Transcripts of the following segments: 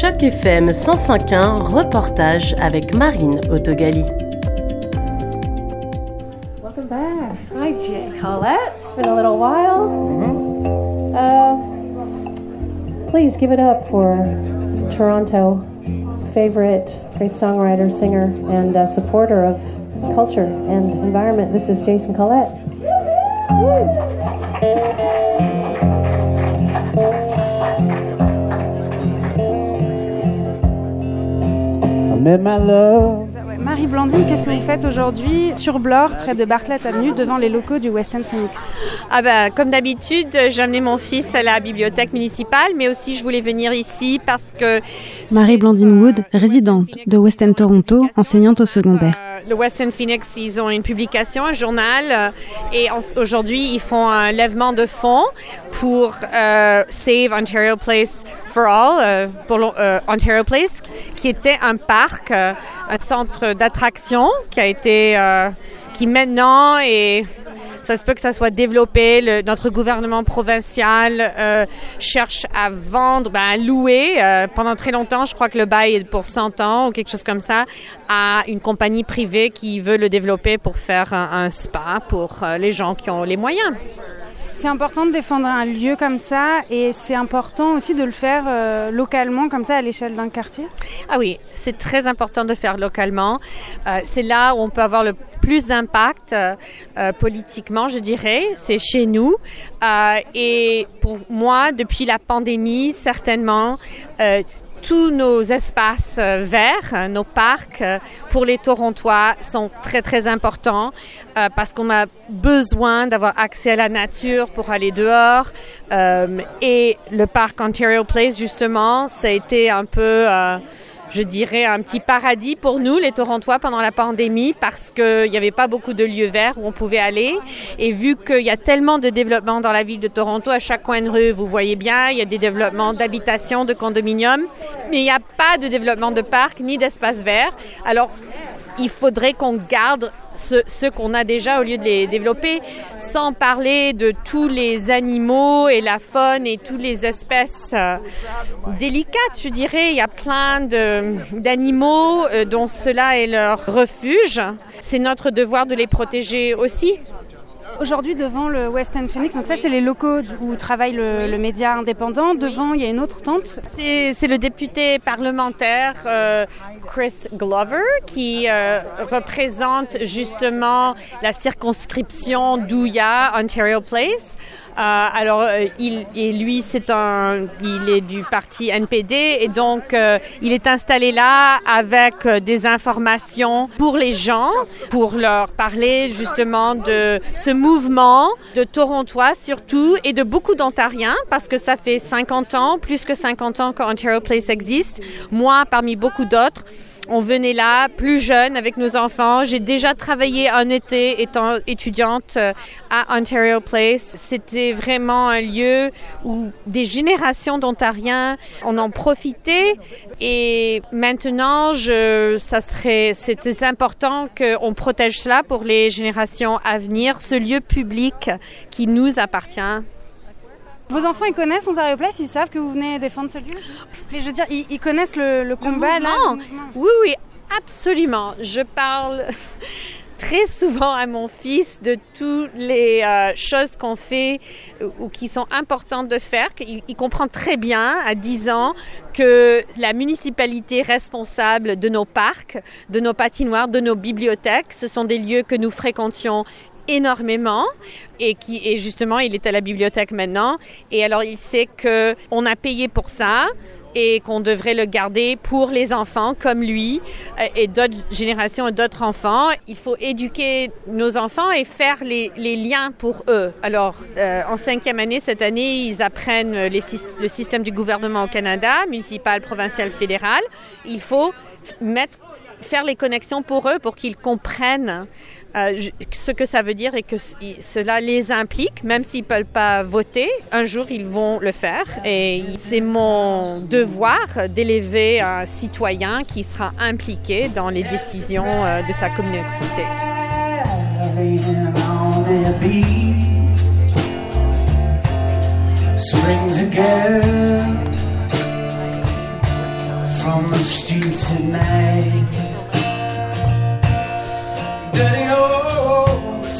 Choc FM 105.1, reportage avec Marine Autogali. Welcome back. Hi, Jay Colette. It's been a little while. Uh, please give it up for Toronto favorite great songwriter, singer, and uh, supporter of culture and environment. This is Jason Collette. Marie Blandine, qu'est-ce que vous faites aujourd'hui sur Blore, près de Bartlett Avenue, devant les locaux du Western Phoenix? Ah bah, Comme d'habitude, j'ai amené mon fils à la bibliothèque municipale, mais aussi je voulais venir ici parce que... Marie Blandine Wood, résidente de Western Toronto, enseignante au secondaire. Euh, le Western Phoenix, ils ont une publication, un journal, euh, et aujourd'hui, ils font un lèvement de fonds pour euh, Save Ontario Place for All, pour Ontario Place, qui était un parc, un centre d'attraction qui a été, qui maintenant est ça se peut que ça soit développé. notre gouvernement provincial euh, cherche à vendre, ben, à louer euh, pendant très longtemps. Je crois que le bail est pour 100 ans ou quelque chose comme ça à une compagnie privée qui veut le développer pour faire un, spa pour euh, les gens qui ont les moyens. C'est important de défendre un lieu comme ça et c'est important aussi de le faire euh, localement comme ça à l'échelle d'un quartier? Ah oui, c'est très important de faire localement. Euh, c'est là où on peut avoir le plus d'impact euh, politiquement, je dirais. C'est chez nous. et pour moi, depuis la pandémie, certainement, tous nos espaces euh, verts, euh, nos parcs euh, pour les Torontois sont très très importants parce qu'on a besoin d'avoir accès à la nature pour aller dehors. et le parc Ontario Place justement, ça a été un peu je dirais, un petit paradis pour nous, les Torontois, pendant la pandémie, parce qu'il n'y avait pas beaucoup de lieux verts où on pouvait aller. Et vu qu'il y a tellement de développement dans la ville de Toronto, à chaque coin de rue, vous voyez bien, il y a des développements d'habitation, de condominiums, mais il n'y a pas de développement de parcs ni d'espaces verts. Alors, il faudrait qu'on garde ce, qu'on a déjà au lieu de les développer, sans parler de tous les animaux et la faune et toutes les espèces euh, délicates, je dirais. Il y a plein d'animaux euh, dont cela est leur refuge. C'est notre devoir de les protéger aussi. Aujourd'hui, devant le West End Phoenix, donc ça, c'est les locaux où travaille le, média indépendant. Devant, il y a une autre tente. C'est le député parlementaire euh, Chris Glover qui euh, représente justement la circonscription d'Ouya, Ontario Place. Euh, alors, euh, il, et lui, c'est un, il est du parti NPD et donc euh, il est installé là avec des informations pour les gens, pour leur parler justement de ce mouvement de Torontois surtout et de beaucoup d'Ontariens parce que ça fait 50 ans, plus que 50 ans qu'Ontario Place existe. Moi, parmi beaucoup d'autres. On venait là, plus jeune, avec nos enfants. J'ai déjà travaillé un été étant étudiante euh, à Ontario Place. C'était vraiment un lieu où des générations d'Ontariens en ont profité. Et maintenant, je, ça serait, c'est important qu'on protège cela pour les générations à venir, ce lieu public qui nous appartient. Vos enfants, ils connaissent Ontario Place, ils savent que vous venez défendre ce lieu Mais je veux dire, ils, connaissent le, combat là Oui, oui, absolument. Je parle très souvent à mon fils de toutes les euh, choses qu'on fait ou qui sont importantes de faire. Il, il, comprend très bien à 10 ans que la municipalité responsable de nos parcs, de nos patinoires, de nos bibliothèques, ce sont des lieux que nous fréquentions énormément et qui et justement il est à la bibliothèque maintenant et alors il sait que on a payé pour ça et qu'on devrait le garder pour les enfants comme lui et d'autres générations et d'autres enfants. Il faut éduquer nos enfants et faire les, les liens pour eux. Alors, euh, en cinquième année, cette année, ils apprennent le système du gouvernement au Canada, municipal, provincial, fédéral. Il faut mettre faire les connexions pour eux pour qu'ils comprennent euh, ce que ça veut dire et que cela les implique, même s'ils ne peuvent pas voter. Un jour, ils vont le faire et c'est mon devoir d'élever un citoyen qui sera impliqué dans les décisions euh, de sa communauté.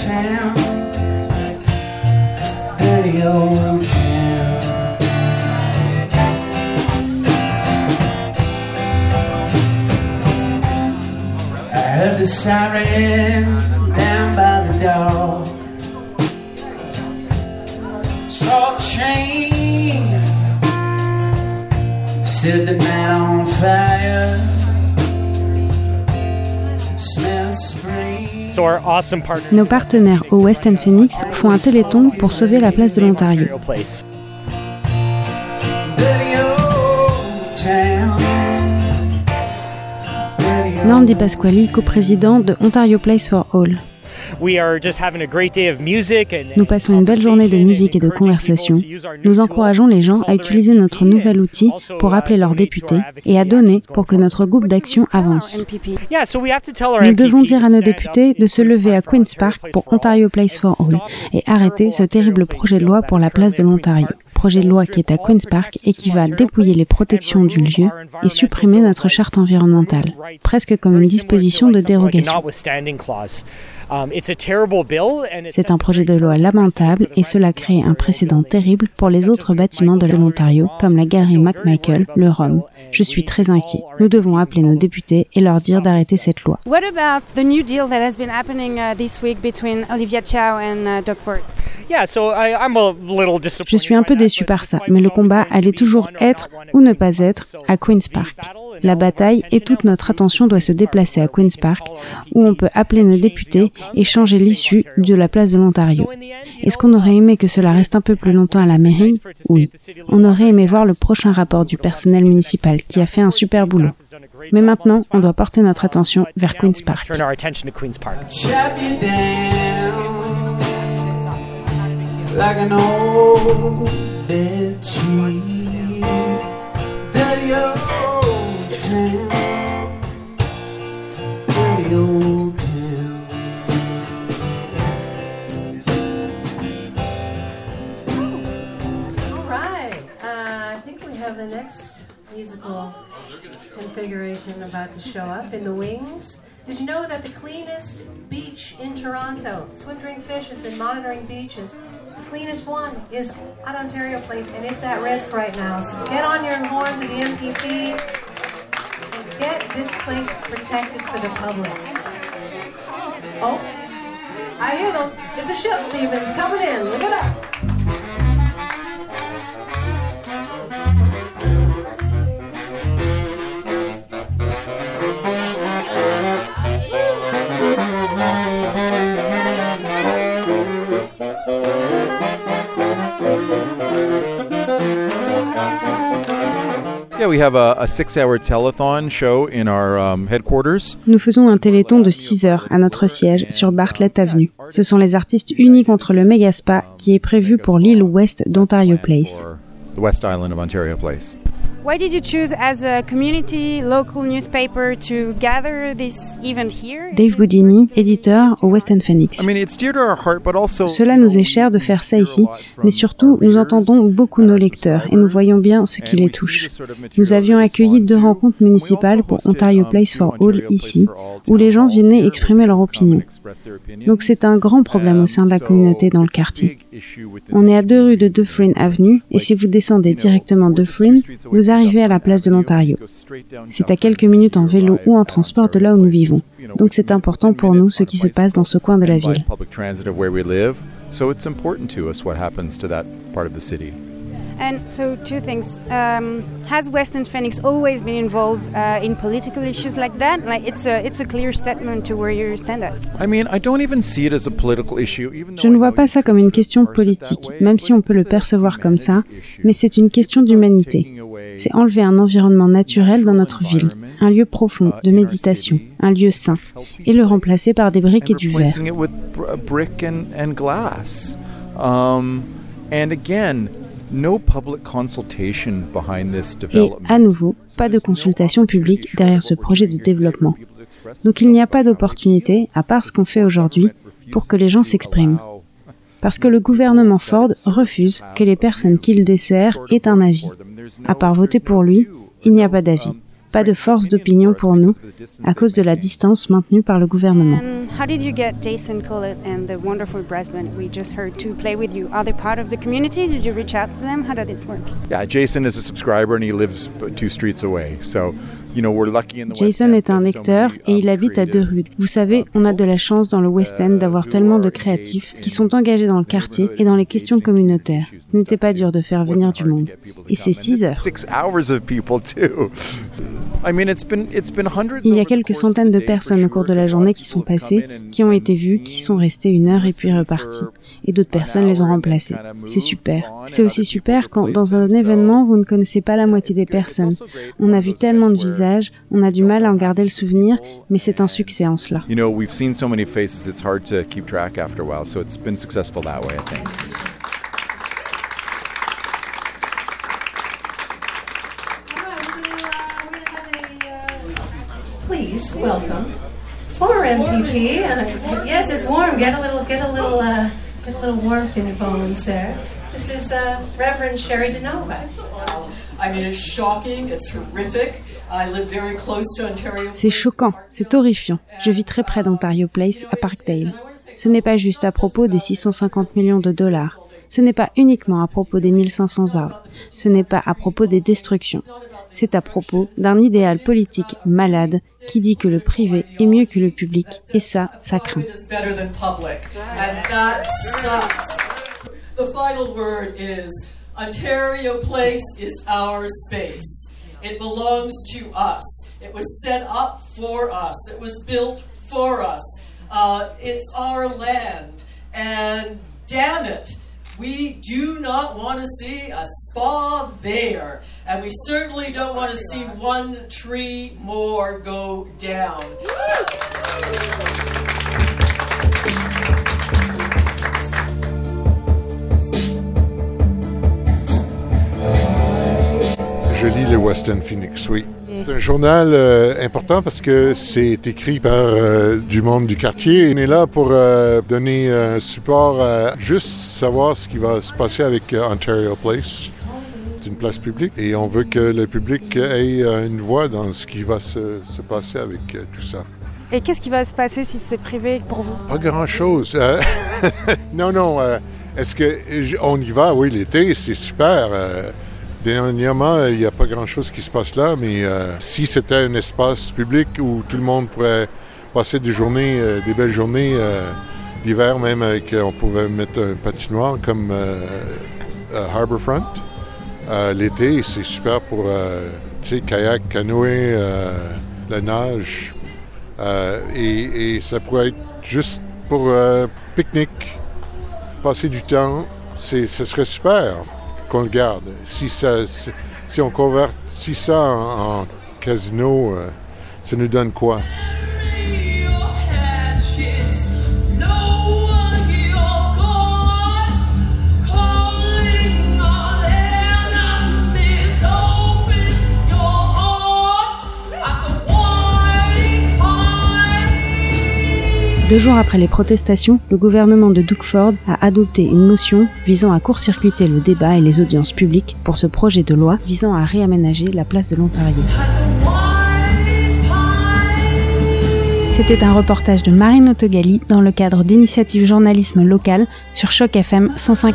Town, dirty old oh, town. I heard the siren down by the door. Saw a train, set the night on fire. Nos partenaires au West End Phoenix font un téléthon pour sauver la place de l'Ontario. Norm Di Pasquali, coprésident de Ontario Place for All. We are just having a great day of music and, Nous passons une belle journée de musique et de conversation. Nous encourageons les gens à utiliser notre nouvel outil pour appeler leurs députés et à donner pour que notre groupe d'action avance. Yeah, so we have to tell our Nous devons dire to à nos députés de se lever à Queen's Park pour Ontario Place for All et arrêter ce terrible projet de loi pour la place de l'Ontario. Projet de loi qui est à Queen's Park et qui va dépouiller les protections du lieu et supprimer notre charte environnementale, presque comme une disposition de dérogation. Um, it's a terrible bill and it C'est un a projet de loi terrible lamentable et cela crée un précédent terrible pour les autres bâtiments de l'Ontario, comme la galerie McMichael, le Rhum. Je suis très inquiet. Nous devons appeler nos députés et leur dire d'arrêter cette loi. What about the new deal that has been happening uh, this week between Olivia Chow and uh, Doug Ford? Yeah, so I, I'm a little disappointed Je suis un peu déçu par ça, mais le combat allait toujours être ou ne pas être à Queen's Park. La bataille et toute notre attention doit se déplacer à Queen's Park, où on peut appeler nos députés et changer l'issue de la place de l'Ontario. Est-ce qu'on aurait aimé que cela reste un peu plus longtemps à la mairie Oui. On aurait aimé voir le prochain rapport du personnel municipal qui a fait un super boulot. Mais maintenant, on doit porter notre attention vers Queen's Park. Like an old dead tree. Dirty old town, dirty old town. All right. Uh, I think we have the next musical configuration about to show up in the wings. Did you know that the cleanest beach in Toronto, Swim Drink Fish has been monitoring beaches. Cleanest one is at Ontario Place, and it's at risk right now. So get on your horn to the MPP and get this place protected for the public. Oh, I hear them. It's the ship leaving. It's coming in. Look it up. Nous faisons un téléthon de 6 heures à notre siège sur Bartlett Avenue. Ce sont les artistes unis contre le Megaspa qui est prévu pour l'île ouest d'Ontario Place. Why did you choose as a community local newspaper to gather this event here? Dave Boudini, éditeur au West End Phoenix. I mean, it's dear to our heart, but also. Cela nous est cher de faire ça ici, mais surtout nous entendons beaucoup nos lecteurs et nous voyons bien ce qui les touche. Nous avions accueilli deux rencontres municipales pour Ontario Place for All ici, où les gens venaient exprimer leur opinion. Donc c'est un grand problème au sein de la communauté dans le quartier. On est à deux rues de Dufferin Avenue et si vous descendez directement Dufferin, vous arrivez à la place de l'Ontario. C'est à quelques minutes en vélo ou en transport de là où nous vivons. Donc c'est important pour nous ce qui se passe dans ce coin de la ville. Public transit of where we live, so it's important to us what happens to that part of the city. And so, two things. Um, has Western Phoenix always been involved uh, in political issues like that? Like, it's a it's a clear statement to where you stand at. I mean, I don't even see it as a political issue, even though Je ne vois pas ça comme une question politique, même si on peut le percevoir comme ça, mais c'est une question d'humanité. C'est enlever un environnement naturel dans notre ville, un lieu profond de méditation, un lieu sain, et le remplacer par des briques et du verre. Um, Et à nouveau, pas de consultation publique derrière ce projet de développement. Donc il n'y a pas d'opportunité, à part ce qu'on fait aujourd'hui, pour que les gens s'expriment. Parce que le gouvernement Ford refuse que les personnes qu'il dessert aient un avis. À part voter pour lui, il n'y a pas d'avis. pas de force d'opinion pour nous à cause de la distance maintenue par le gouvernement. And how did you get Jason Collett and the wonderful brass band we just heard to play with you? Are they part of the community? Did you reach out to them? How did this work? Yeah, Jason is a subscriber and he lives two streets away. So, Jason est un many, et um, il habite à deux rues. Vous savez, on a de la chance dans le West End d'avoir tellement de créatifs qui sont engagés dans le quartier et dans les questions communautaires. Ce n'était pas dur de faire venir du monde. Et c'est 6 heures. Il y a quelques centaines de personnes au cours de la journée qui sont passées, qui ont été vues, qui sont restées une heure et puis reparties. Et d'autres personnes les ont remplacées. C'est super. C'est aussi super quand, dans un événement, vous ne connaissez pas la moitié des personnes. On a vu tellement de visages, on a du mal à en garder le souvenir, mais c'est un succès en cela. You know, we've seen so many faces, it's hard to keep track after a while. So it's been successful that way, I think. Please welcome former MPP. Uh, yes, it's warm. Get a little, get a little, uh, get a little warmth in your bones there. This is uh, Reverend Sherry DeNova. I mean, it's shocking, it's horrific. I live very close to Ontario. C'est choquant, c'est horrifiant. Je vis très près d'Ontario Place, à Parkdale. Ce n'est pas juste à propos des 650 millions de dollars. Ce n'est pas uniquement à propos des 1500 arbres. Ce n'est pas à propos des destructions. C'est à propos d'un idéal politique malade qui dit que le privé est mieux que le public, et ça, ça craint. The final word is Ontario Place is our space. It belongs to us. It was set up for us. It was built for us. Uh, it's our land, and damn it, we do not want to see a spa there. And we certainly don't want to see one tree more go down. Je lis le Western Phoenix, oui. C'est un journal euh, important parce que c'est écrit par euh, du monde du quartier. On est là pour euh, donner un support à juste savoir ce qui va se passer avec Ontario Place. C'est une place publique et on veut que le public ait une voix dans ce qui va se, se passer avec tout ça. Et qu'est-ce qui va se passer si c'est privé pour vous? Pas grand-chose. Euh, non, non. Est-ce que j- on y va? Oui, l'été, c'est super. Euh, Dernièrement, il n'y a pas grand-chose qui se passe là, mais euh, si c'était un espace public où tout le monde pourrait passer des journées, euh, des belles journées euh, l'hiver, même avec, euh, on pouvait mettre un patinoire comme euh, euh, Harbourfront. Euh, L'été, c'est super pour euh, kayak, canoë, euh, la nage. Euh, et, et ça pourrait être juste pour euh, pique-nique, passer du temps. Ce serait super qu'on le garde. Si, ça, si, on convertit ça en, en casino, euh, ça nous donne quoi? Deux jours après les protestations, le gouvernement de Doug Ford a adopté une motion visant à court-circuiter le débat et les audiences publiques pour ce projet de loi visant à réaménager la place de l'Ontario. C'était un reportage de Marine Autogali dans le cadre d'initiatives journalisme local sur Choc FM 105.1.